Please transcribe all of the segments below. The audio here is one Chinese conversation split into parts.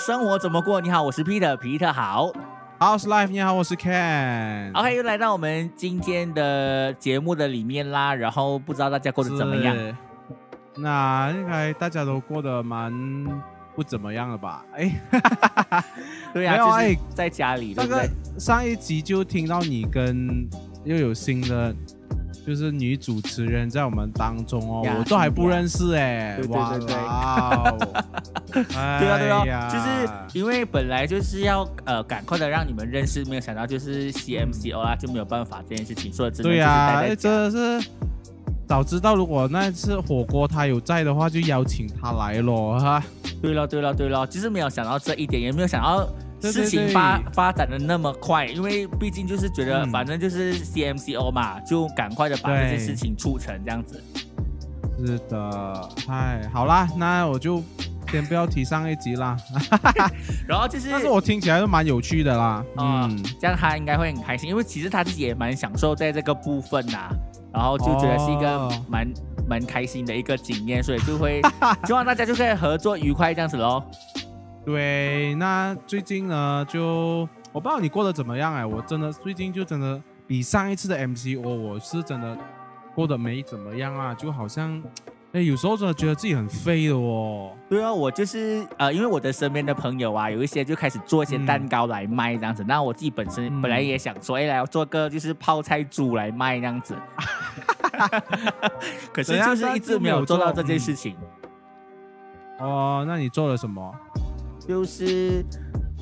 生活怎么过？你好，我是 Peter，皮特好。House Life，你好，我是 Ken。OK，又来到我们今天的节目的里面啦。然后不知道大家过得怎么样？那应该大家都过得蛮不怎么样了吧？哎，对呀、没有就是哎在家里，对那个？上一集就听到你跟又有新的。就是女主持人在我们当中哦，我都还不认识哎，对对哇对。对哦 对啊，对啊，就是因为本来就是要呃赶快的让你们认识，没有想到就是 CMCO 啊就没有办法这件事情，所以只能就是对呀、待在哎真的是早知道如果那次火锅他有在的话，就邀请他来咯哈。对了，对了，对了，就是没有想到这一点，也没有想到对对事情对发发展的那么快，因为毕竟就是觉得嗯反正就是 CMCO 嘛，就赶快的把这些事情促成这样子。是的，嗨，好啦，那我就先不要提上一集啦。然后就是，但是我听起来是蛮有趣的啦。啊嗯，这样他应该会很开心，因为其实他自己也蛮享受在这个部分呐、然后就觉得是一个哦蛮蛮开心的一个经验，所以就会 希望大家就可以合作愉快这样子喽。对，那最近呢，就我不知道你过得怎么样哎，我真的最近就真的比上一次的 MCO，我是真的过得没怎么样啊，就好像。哎，有时候真的觉得自己很废的哦。对啊，我就是呃，因为我的身边的朋友啊，有一些就开始做一些蛋糕来卖这样子。那我自己本身嗯本来也想说，哎，来做个就是泡菜猪来卖这样子。可是就是一直没有做到这件事情，哦，那你做了什么？就是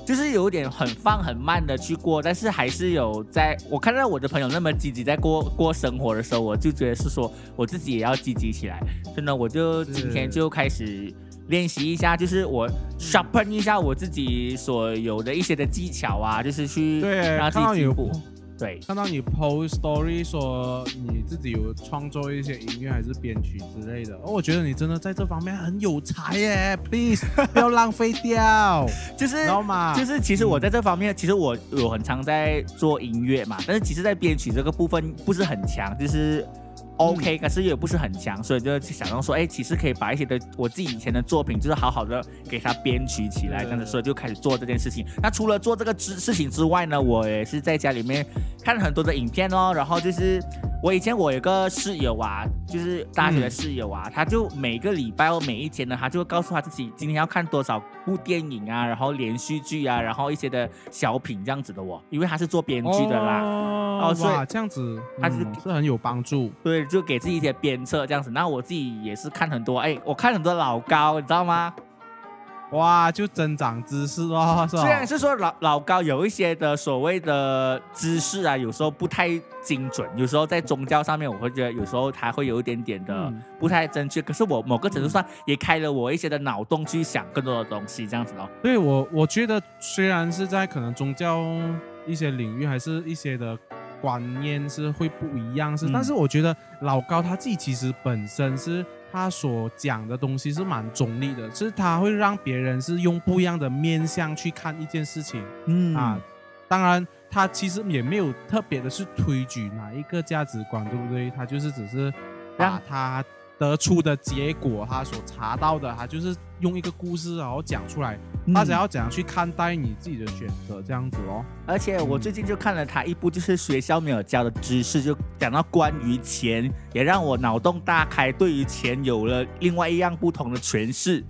就是有点很放很慢的去过，但是还是有在我看到我的朋友那么积极在过过生活的时候，我就觉得是说我自己也要积极起来。真的，我就今天就开始练习一下，就是我 sharpen 一下我自己所有的一些的技巧啊，就是去，让自己进步。对，看到你 post story 说你自己有创作一些音乐还是编曲之类的，哦，我觉得你真的在这方面很有才耶！Please 不要浪费掉，就是知道吗？就是其实我在这方面，其实我有很常在做音乐嘛，但是其实在编曲这个部分不是很强，就是。OK，、可是也不是很强，所以就想到说，哎，其实可以把一些的我自己以前的作品，就是好好的给它编曲起来，是这样子，所以就开始做这件事情。那除了做这个之事情之外呢，我也是在家里面看了很多的影片哦，然后就是我以前我有个室友啊，就是大学的室友啊，他就每个礼拜或每一天呢，他就会告诉他自己今天要看多少部电影啊，然后连续剧啊，然后一些的小品这样子的哦，因为他是做编剧的啦。哦，哦所以哇，这样子，他是嗯是很有帮助。对，就给自己一些鞭策这样子。那我自己也是看很多，哎，我看很多老高，你知道吗？哇，就增长知识哦，是吧？虽然是说老老高有一些的所谓的知识啊，有时候不太精准，有时候在宗教上面，我会觉得有时候他会有一点点的嗯不太正确。可是我某个程度上也开了我一些的脑洞去想更多的东西，这样子哦。对我，我觉得虽然是在可能宗教一些领域，还是一些的观念是会不一样，是，嗯但是我觉得老高他自己其实本身是他所讲的东西是蛮中立的，是他会让别人是用不一样的面向去看一件事情、嗯啊。当然，他其实也没有特别的去推举哪一个价值观，对不对？他就是只是把让他得出的结果，他所查到的，他就是用一个故事然后讲出来。大家要怎样去看待你自己的选择，这样子哦。而且我最近就看了他一部，就是学校没有教的知识，就讲到关于钱，也让我脑洞大开，对于钱有了另外一样不同的诠释。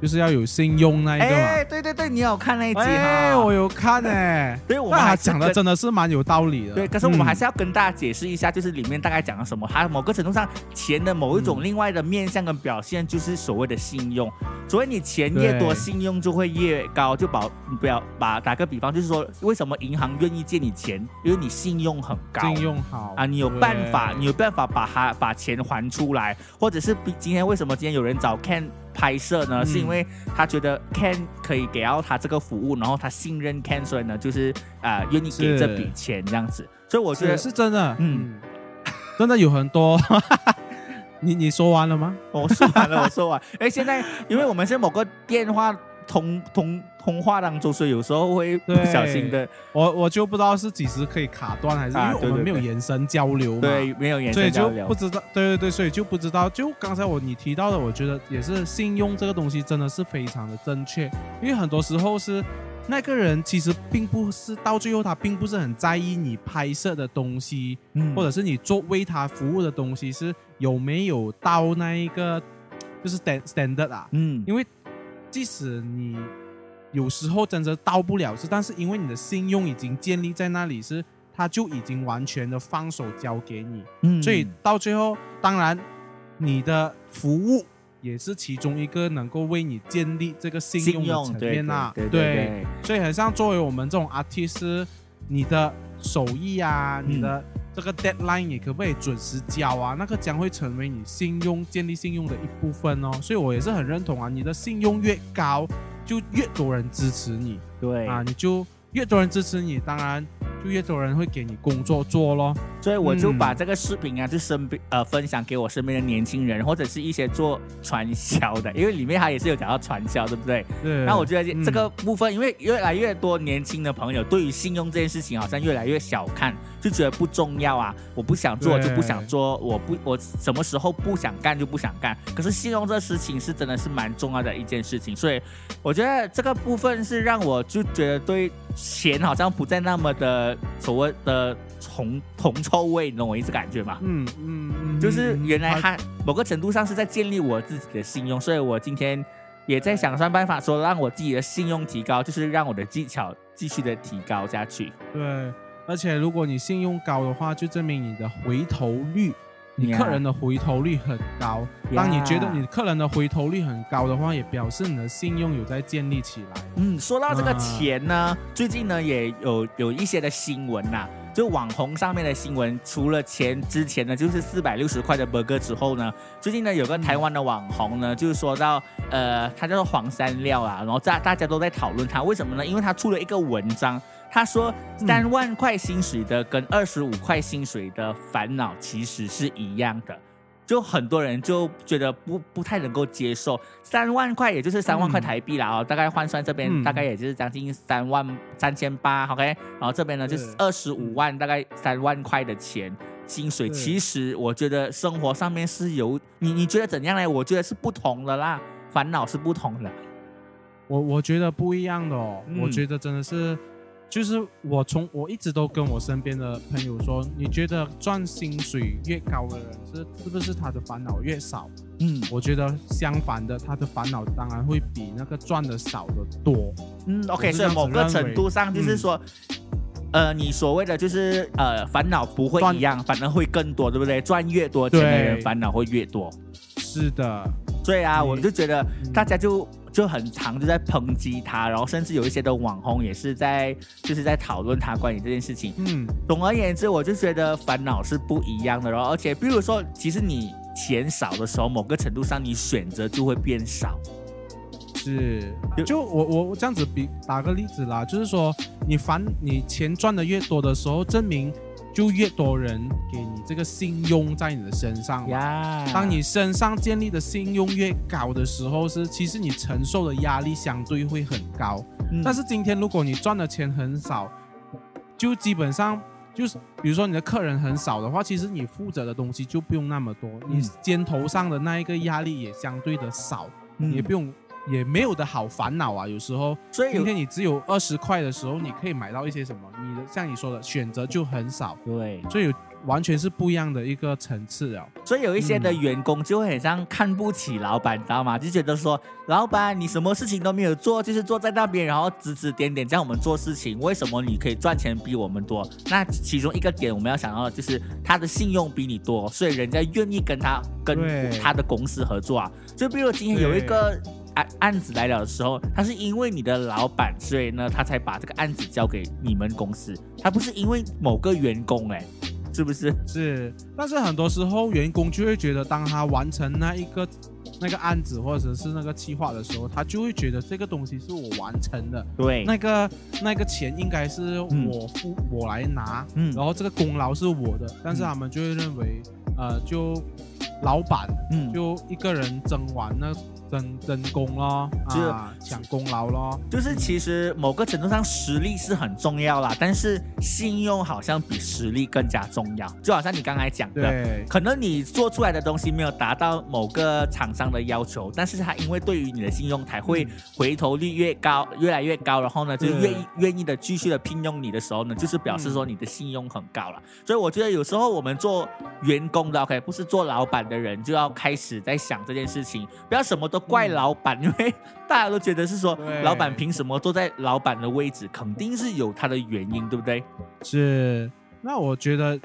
就是要有信用那一个嘛。哎，对对对，你有看那一集哎，哈？我有看哎，对，我们还讲的真的是蛮有道理的。对，可是我们嗯还是要跟大家解释一下，就是里面大概讲了什么。它某个程度上，钱的某一种嗯另外的面向跟表现，就是所谓的信用。所以你钱越多，信用就会越高。就保不要把打个比方，就是说，为什么银行愿意借你钱？因为你信用很高。信用好啊，你有办法，你有办法把它把钱还出来，或者是比今天为什么今天有人找 Ken 拍摄呢？嗯是因为他觉得 Ken 可以给到他这个服务，然后他信任 Ken，所以呢，就是啊、愿意给这笔钱这样子。所以我觉得是是真的，嗯嗯，真的有很多。你你说完了吗？我说完了，我说完。哎，现在因为我们是某个电话通通通话当中，所以有时候会不小心的，我我就不知道是几时可以卡断，还是因啊为我们没有眼神交流嘛。对，没有眼神交流就不。知道，对对对，所以就不知道。就刚才我你提到的，我觉得也是信用这个东西真的是非常的正确，因为很多时候是那个人其实并不是到最后他并不是很在意你拍摄的东西，嗯或者是你做为他服务的东西是有没有到那一个就是 stand standard 啊，嗯因为即使你有时候真的到不了是，但是因为你的信用已经建立在那里，是他就已经完全的放手交给你，嗯。所以到最后，当然你的服务也是其中一个能够为你建立这个信信用的层面啊，对对对所以很像作为我们这种 artist，你的手艺啊，嗯你的这个 deadline 你可不可以准时交啊？那个将会成为你信用建立信用的一部分哦。所以我也是很认同啊，你的信用越高，就越多人支持你对啊，你就越多人支持你，当然就越多人会给你工作做咯。所以我就嗯把这个视频啊，就身边呃分享给我身边的年轻人，或者是一些做传销的，因为里面它也是有讲到传销，对不对？对，那我觉得嗯这个部分，因为越来越多年轻的朋友对于信用这件事情好像越来越小看，就觉得不重要啊，我不想做就不想做，我不我什么时候不想干就不想干。可是信用这事情是真的是蛮重要的一件事情，所以我觉得这个部分是让我就觉得对钱好像不再那么的所谓的铜铜臭味，你懂我意思感觉吗？嗯嗯嗯，就是嗯原来他它某个程度上是在建立我自己的信用，所以我今天也在想算办法说让我自己的信用提高，就是让我的技巧继续的提高下去。对，而且如果你信用高的话，就证明你的回头率，你客人的回头率很高。当你觉得你客人的回头率很高的话，也表示你的信用有在建立起来。嗯，说到这个啊钱呢，最近呢也有有一些的新闻呐、就网红上面的新闻，除了钱之前呢，就是四百六十块的 burger 之后呢，最近呢有个台湾的网红呢，就是说到，呃，他叫做黄山料啊，然后大大家都在讨论他，为什么呢？因为他出了一个文章，他说嗯。三万块薪水的跟二十五块薪水的烦恼其实是一样的。就很多人就觉得不不太能够接受，三万块也就是三万块嗯。台币啦哦，大概换算这边嗯。大概也就是将近三万三千八，OK，然后这边呢就是是二十五万，大概三万块的钱薪水。其实我觉得生活上面是有你你觉得怎样呢？我觉得是不同的啦，烦恼是不同的。我我觉得不一样的哦，嗯。我觉得真的是，就是我从我一直都跟我身边的朋友说，你觉得赚薪水越高的人是是不是他的烦恼越少？嗯我觉得相反的，他的烦恼当然会比那个赚的少的多。嗯，OK，所以某个程度上就是嗯说。呃，你所谓的就是呃，烦恼不会一样，反而会更多，对不对？赚越多钱的人，烦恼会越多。是的，所以啊，我就觉得嗯大家就就很常就在抨击他，然后甚至有一些的网红也是在就是在讨论他关于这件事情。嗯，总而言之，我就觉得烦恼是不一样的，然后而且比如说，其实你钱少的时候，某个程度上你选择就会变少。是就，就我我我这样子比打个例子啦，就是说你烦你钱赚的越多的时候，证明就越多人给你这个信用在你的身上嘛。呀当你身上建立的信用越高的时候，是其实你承受的压力相对会很高。嗯但是今天如果你赚的钱很少，就基本上就是比如说你的客人很少的话，其实你负责的东西就不用那么多，你肩头上的那一个压力也相对的少，嗯也不用。也没有的好烦恼啊，有时候所以今天你只有二十块的时候，你可以买到一些什么？你的像你说的选择就很少，对，所以有完全是不一样的一个层次了。所以有一些的嗯员工就会很像看不起老板，你知道吗？就觉得说，老板你什么事情都没有做，就是坐在那边，然后指指点点叫我们做事情，为什么你可以赚钱比我们多？那其中一个点我们要想到的就是他的信用比你多，所以人家愿意跟他跟他的公司合作啊。就比如今天有一个案案子来了的时候，他是因为你的老板，所以呢他才把这个案子交给你们公司，他不是因为某个员工哎、是不是？是，但是很多时候员工就会觉得，当他完成那一个那个案子或者是那个计划的时候，他就会觉得这个东西是我完成的，对，那个那个钱应该是嗯我付、我来拿，嗯。然后这个功劳是我的，但是嗯他们就会认为，呃，就老板嗯。就一个人争完那争争功咯，就啊，抢功劳咯。就是其实某个程度上实力是很重要啦，但是信用好像比实力更加重要。就好像你刚才讲的，对，可能你做出来的东西没有达到某个厂商的要求，但是他因为对于你的信用才会回头率越高，越来越高，然后呢，就愿意愿意的继续的聘用你的时候呢，就是表示说你的信用很高了。所以我觉得有时候我们做员工的，OK，不是做老板的人，就要开始在想这件事情，不要什么都怪老板，因为大家都觉得是说老板凭什么坐在老板的位置，肯定是有他的原因，对不对？是。那我觉得，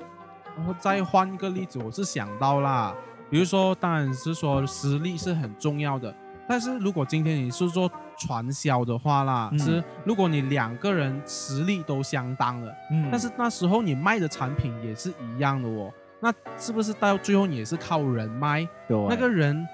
然后再换一个例子，我是想到啦，比如说，当然是说实力是很重要的，但是如果今天你是做传销的话啦，嗯是如果你两个人实力都相当了。嗯但是那时候你卖的产品也是一样的哦，那是不是到最后你也是靠人脉？那个人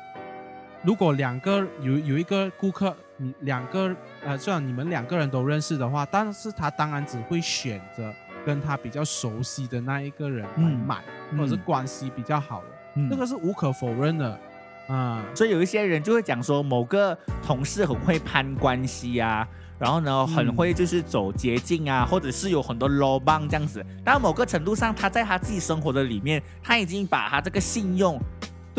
如果两个有有一个顾客，你两个呃，虽然你们两个人都认识的话，但是他当然只会选择跟他比较熟悉的那一个人来嗯买，或者是关系比较好的，嗯这个是无可否认的啊。所以有一些人就会讲说，某个同事很会攀关系啊，然后呢，很会就是走捷径啊，或者是有很多 low 棒这样子。但某个程度上，他在他自己生活的里面，他已经把他这个信用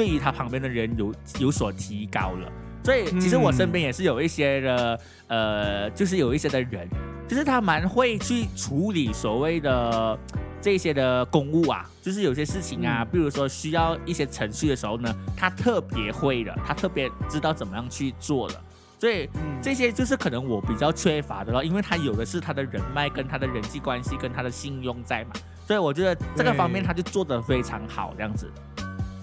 对于他旁边的人有有所提高了。所以其实我身边也是有一些的，呃，就是有一些的人，就是他蛮会去处理所谓的这些的公务啊，就是有些事情啊，嗯比如说需要一些程序的时候呢，他特别会的，他特别知道怎么样去做了。所以嗯这些就是可能我比较缺乏的咯，因为他有的是他的人脉跟他的人际关系跟他的信用在嘛，所以我觉得这个方面他就做得非常好，这样子。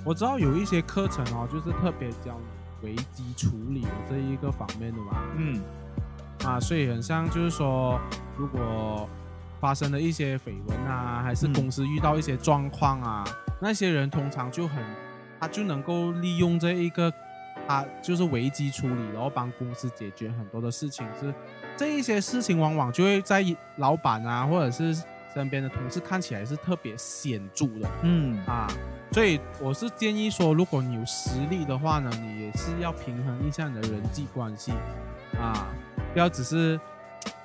我知道有一些课程哦，就是特别教危机处理的这一个方面的嘛。嗯啊，所以很像就是说，如果发生了一些绯闻啊，还是嗯公司遇到一些状况啊，那些人通常就很，他就能够利用这一个，他就是危机处理，然后帮公司解决很多的事情。是这一些事情，往往就会在老板啊，或者是身边的同事看起来是特别显著的。嗯啊，所以我是建议说，如果你有实力的话呢，你也是要平衡一下你的人际关系。啊，不要只是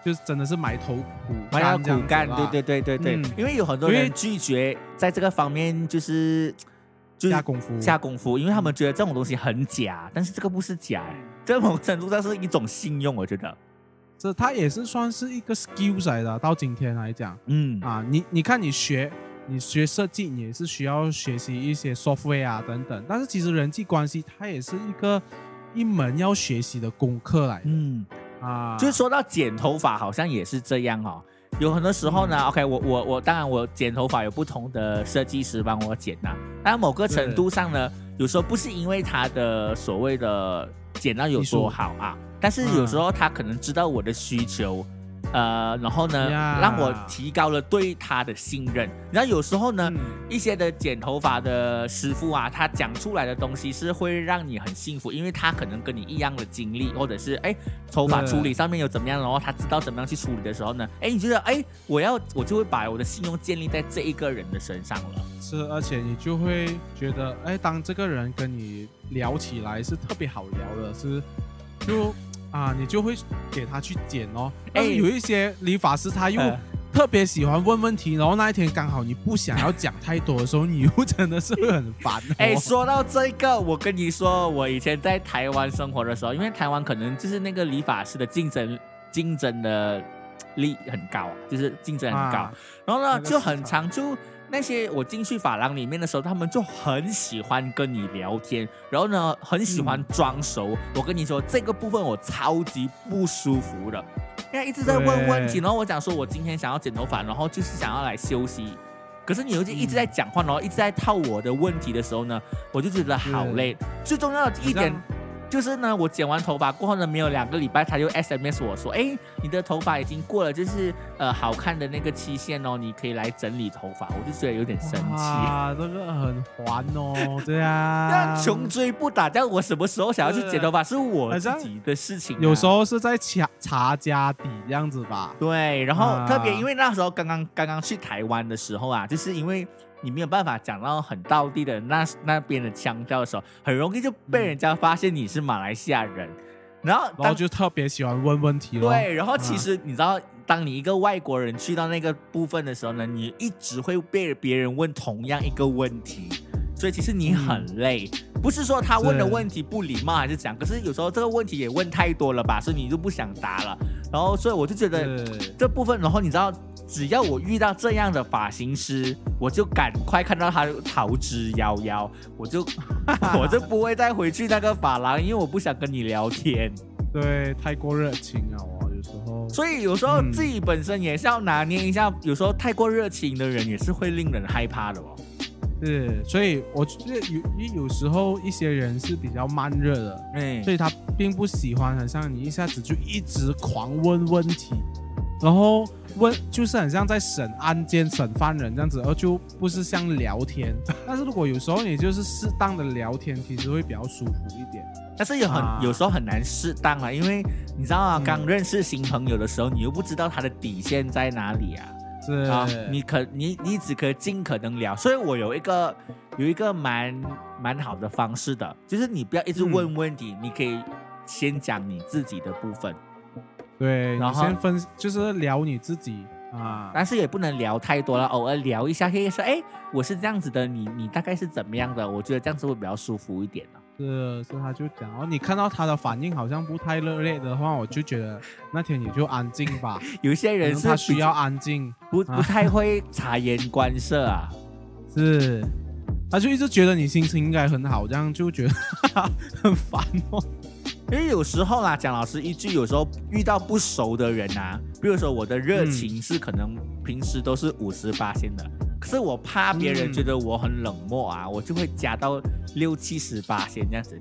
就是真的是埋头苦还要干这样苦干，对对对对对，嗯。因为有很多人拒绝在这个方面就是就是下功夫。下功夫，因为他们觉得这种东西很假，但是这个不是假，这某程度上是一种信用，我觉得。这它也是算是一个 skill 来的，到今天来讲。嗯。啊，你你看你学。你学设计，你也是需要学习一些 software 啊等等，但是其实人际关系它也是一个一门要学习的功课来的、嗯，啊。就是说到剪头发，好像也是这样哦。有很多时候呢、o k 我我我当然我剪头发有不同的设计师帮我剪呐、但某个程度上呢，有时候不是因为他的所谓的剪到有多好啊，但是有时候他可能知道我的需求。呃，然后呢呀让我提高了对他的信任。然后有时候呢，嗯一些的剪头发的师傅啊，他讲出来的东西是会让你很幸福，因为他可能跟你一样的经历，或者是哎头发处理上面有怎么样，然后他知道怎么样去处理的时候呢，哎，你觉得哎，我要我就会把我的信用建立在这一个人的身上了。是，而且你就会觉得，哎，当这个人跟你聊起来是特别好聊的，是就啊，你就会给他去剪哦。但是哎有一些理发师他又呃特别喜欢问问题，然后那一天刚好你不想要讲太多的时候，你又真的是会很烦、哦。哎，说到这个，我跟你说，我以前在台湾生活的时候，因为台湾可能就是那个理发师的竞争竞争的力很高啊，就是竞争很高。啊然后呢，那个就很市场常就那些我进去发廊里面的时候，他们就很喜欢跟你聊天，然后呢，很喜欢装熟。我跟你说，这个部分我超级不舒服的，因为一直在问问题，然后我讲说我今天想要剪头发，然后就是想要来休息。可是你又一直在讲话，然后一直在套我的问题的时候呢，我就觉得好累。最重要的一点就是呢，我剪完头发过后呢，没有两个礼拜，他就 SMS 我说，哎，你的头发已经过了，就是呃好看的那个期限哦，你可以来整理头发。我就觉得有点生气。啊，这个很烦哦，对那啊，穷追不打，但我什么时候想要去剪头发是我自己的事情、啊。有时候是在查查家底这样子吧。对，然后啊特别因为那时候刚刚刚刚去台湾的时候啊，就是因为你没有办法讲到很道地的那那边的腔调的时候，很容易就被人家发现你是马来西亚人。然后，然后就特别喜欢问问题了。对，然后其实你知道，当你一个外国人去到那个部分的时候呢，你一直会被别人问同样一个问题，所以其实你很累。不是说他问的问题不礼貌还是怎样，可是有时候这个问题也问太多了吧，所以你就不想答了。然后，所以我就觉得这部分，然后你知道。只要我遇到这样的发型师，我就赶快看到他逃之夭夭，我就 我就不会再回去那个发廊，因为我不想跟你聊天。对，太过热情了哦，有时候。所以有时候自己本身也是要拿捏一下，有时候太过热情的人也是会令人害怕的哦。是，所以我觉得有有有时候一些人是比较慢热的，嗯，所以他并不喜欢，好像你一下子就一直狂问问题。然后问就是很像在审案件、审犯人这样子，而就不是像聊天。但是如果有时候你就是适当的聊天，其实会比较舒服一点。但是有很有时候很难适当啊，因为你知道啊，刚认识新朋友的时候，你又不知道他的底线在哪里啊。是啊，你可你你只可尽可能聊。所以我有一个有一个蛮蛮好的方式的，就是你不要一直问问题，你可以先讲你自己的部分。对，然后先分就是聊你自己啊，但是也不能聊太多了，偶尔聊一下，可以说哎，我是这样子的，你你大概是怎么样的？我觉得这样子会比较舒服一点呢。是，是，他就讲哦，你看到他的反应好像不太热烈的话，我就觉得那天你就安静吧。有些人是他需要安静，不不太会察言观色啊。是，他就一直觉得你心情应该很好，这样就觉得 很烦哦。因为有时候啦，讲老师一句，有时候遇到不熟的人啊，比如说我的热情是可能平时都是五十八线的，可是我怕别人觉得我很冷漠啊，我就会加到六七十八线这样子，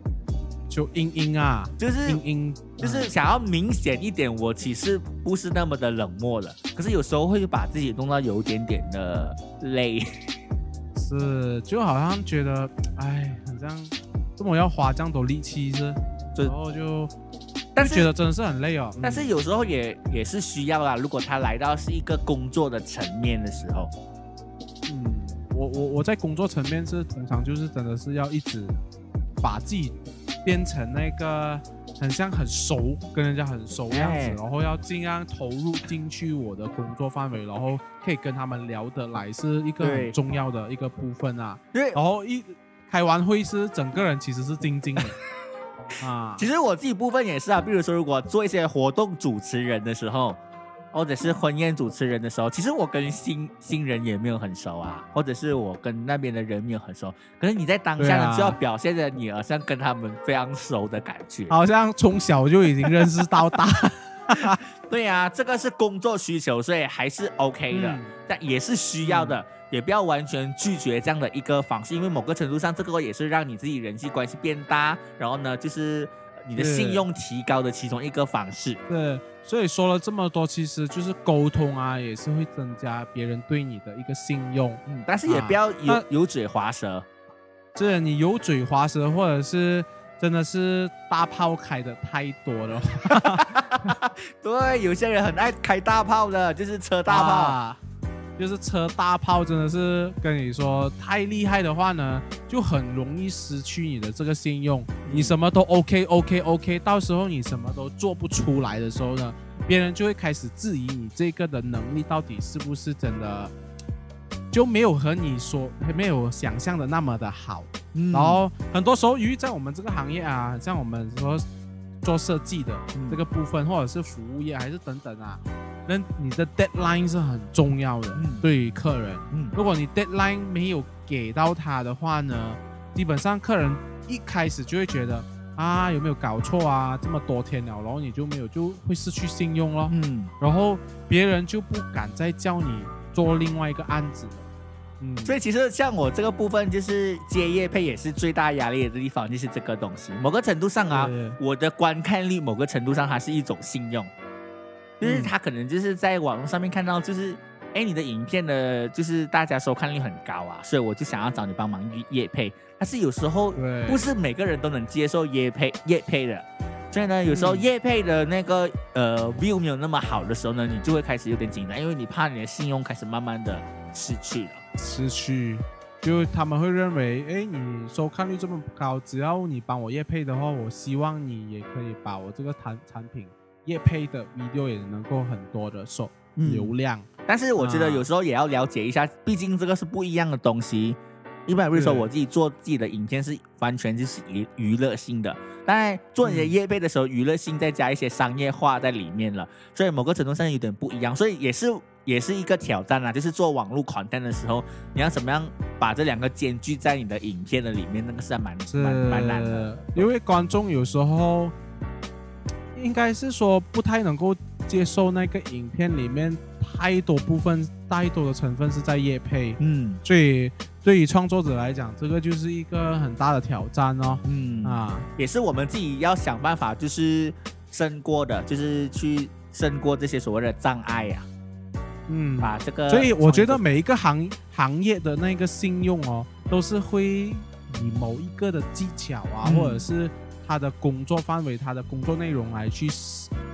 就阴阴啊，就是阴阴，就是想要明显一点，我其实不是那么的冷漠了，可是有时候会把自己弄到有点点的累，是，就好像觉得，哎，好像这么要花这样多力气是。然后就，但是觉得真的是很累哦。但是有时候也也是需要啦。如果他来到是一个工作的层面的时候，嗯，我我我在工作层面是通常就是真的是要一直把自己变成那个很像很熟，跟人家很熟样子，然后要尽量投入进去我的工作范围，然后可以跟他们聊得来，是一个很重要的一个部分啊。对，然后一开完会是整个人其实是静静的。啊，其实我自己部分也是啊，比如说如果做一些活动主持人的时候，或者是婚宴主持人的时候，其实我跟新新人也没有很熟啊，或者是我跟那边的人没有很熟，可是你在当下呢就要表现的你好像跟他们非常熟的感觉，好像从小就已经认识到大。对呀，这个是工作需求，所以还是 OK 的，但也是需要的。也不要完全拒绝这样的一个方式，因为某个程度上，这个也是让你自己人际关系变大，然后呢，就是你的信用提高的其中一个方式。对，所以说了这么多，其实就是沟通啊，也是会增加别人对你的一个信用。嗯，但是也不要油油嘴滑舌。这你油嘴滑舌，或者是真的是大炮开的太多了。对，有些人很爱开大炮的，就是车大炮。就是车大炮，真的是跟你说太厉害的话呢，就很容易失去你的这个信用。你什么都 OK OK OK，到时候你什么都做不出来的时候呢，别人就会开始质疑你这个的能力到底是不是真的，就没有和你说没有想象的那么的好。然后很多时候，由于在我们这个行业啊，像我们说做设计的这个部分，或者是服务业，还是等等啊。那你的 deadline 是很重要的，对于客人。嗯，如果你 deadline 没有给到他的话呢，基本上客人一开始就会觉得啊，有没有搞错啊？这么多天了，然后你就没有，就会失去信用咯。嗯，然后别人就不敢再叫你做另外一个案子了。嗯，所以其实像我这个部分，就是接业配也是最大压力的地方，就是这个东西。某个程度上啊，我的观看率，某个程度上它是一种信用。就是他可能就是在网络上面看到，就是哎，你的影片呢，就是大家收看率很高啊，所以我就想要找你帮忙夜配。但是有时候不是每个人都能接受夜配夜配的，所以呢，有时候夜配的那个呃 view 没有那么好的时候呢，你就会开始有点紧张，因为你怕你的信用开始慢慢的失去了。失去，就他们会认为，哎，你收看率这么高，只要你帮我业配的话，我希望你也可以把我这个产产品业配的 video 也能够很多的收嗯流量。但是我觉得啊有时候也要了解一下，毕竟这个是不一样的东西。一般比如说我自己做自己的影片是完全就是娱娱乐性的，当然做你的业配的时候，娱乐性再加一些商业化在里面了，所以某个程度上有点不一样，所以也是也是一个挑战啦。就是做网络 content 的时候，你要怎么样把这两个兼具在你的影片的里面，那个是还蛮是蛮蛮难的。因为观众有时候应该是说不太能够接受那个影片里面太多部分、太多的成分是在夜配，嗯。所以对于创作者来讲，这个就是一个很大的挑战哦。嗯。啊，啊，也是我们自己要想办法，就是胜过的，就是去胜过这些所谓的障碍呀、嗯，把这个。所以我觉得每一个行行业的那个信用哦，都是会以某一个的技巧啊，嗯。或者是他的工作范围、他的工作内容来去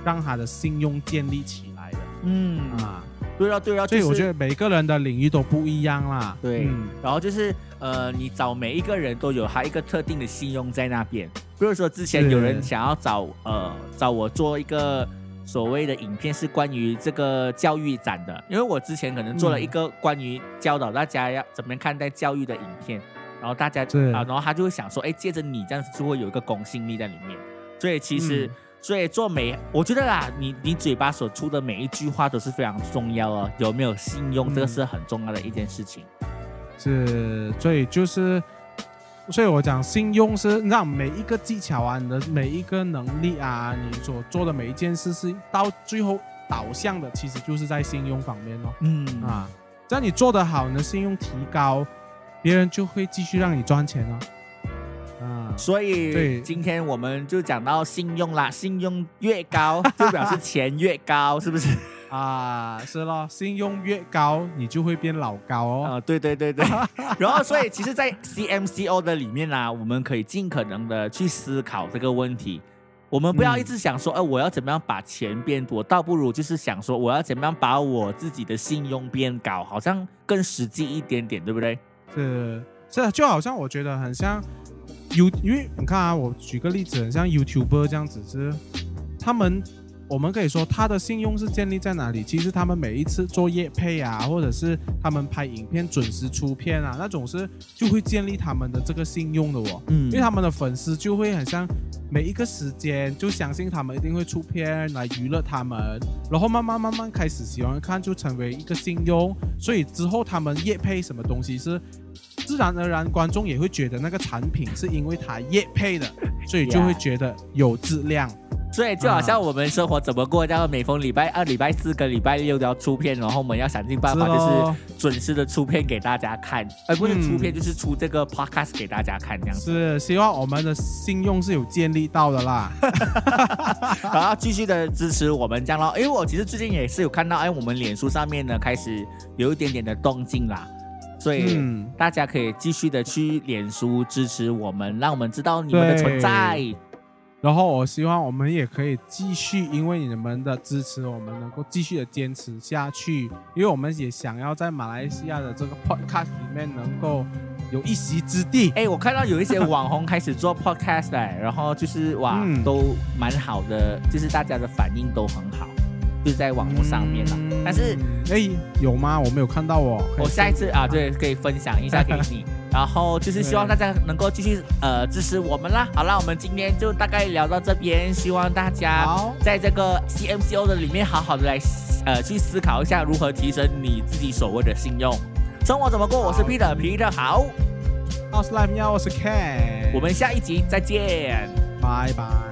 让他的信用建立起来的嗯啊。对啊对了，就是所以我觉得每个人的领域都不一样啦。对嗯然后就是呃，你找每一个人都有他一个特定的信用在那边。比如说之前有人想要找呃找我做一个所谓的影片，是关于这个教育展的，因为我之前可能做了一个关于教导大家要怎么样看待教育的影片，然后大家就啊，然后他就会想说，哎，借着你这样子就会有一个公信力在里面。所以其实。嗯所以做每，我觉得啦，你你嘴巴所出的每一句话都是非常重要哦，有没有信用，嗯这个是很重要的一件事情。是，所以就是，所以我讲信用是让每一个技巧啊，你的每一个能力啊，你所做的每一件事是到最后导向的，其实就是在信用方面哦。嗯啊，只要你做得好，你的信用提高，别人就会继续让你赚钱哦。啊，所以对今天我们就讲到信用啦，信用越高就表示钱越高，是不是？啊，是咯，信用越高，你就会变老高哦。啊、对对对对。然后，所以其实，在 CMCO 的里面啦、我们可以尽可能的去思考这个问题。我们不要嗯一直想说，哎、我要怎么样把钱变多，倒不如就是想说，我要怎么样把我自己的信用变高，好像更实际一点点，对不对？是是，就好像我觉得很像 You，因为你看啊，我举个例子，很像 YouTuber 这样子，是他们，我们可以说他的信用是建立在哪里？其实他们每一次做业配啊，或者是他们拍影片准时出片啊，那种是就会建立他们的这个信用的哦。嗯因为他们的粉丝就会很像每一个时间就相信他们一定会出片来娱乐他们，然后慢慢慢慢开始喜欢看，就成为一个信用，所以之后他们业配什么东西是自然而然观众也会觉得那个产品是因为他业配的，所以就会觉得有质量。所以就好像我们生活怎么过，叫每逢礼拜二、礼拜四跟礼拜六都要出片，然后我们要想尽办法，就是咯准时的出片给大家看，而不是出片嗯就是出这个 podcast 给大家看这样子。是希望我们的信用是有建立到的啦。然后继续的支持我们这样咯。因为我其实最近也是有看到，哎，我们脸书上面呢开始有一点点的动静啦，所以嗯，大家可以继续的去脸书支持我们，让我们知道你们的存在。然后我希望我们也可以继续，因为你们的支持，我们能够继续的坚持下去。因为我们也想要在马来西亚的这个 podcast 里面能够有一席之地。哎，我看到有一些网红开始做 podcast 嘞，然后就是哇，嗯都蛮好的，就是大家的反应都很好，就是在网络上面了。嗯但是哎，有吗？我没有看到哦。我下一次啊，对，可以分享一下给你。然后就是希望大家能够继续呃支持我们啦。好啦，我们今天就大概聊到这边，希望大家，在这个 CMCO 的里面好好的来呃去思考一下如何提升你自己所谓的信用。生活怎么过？我是好 Peter，Peter 好，我是 live 喵，我是 Ken，我们下一集再见。拜拜。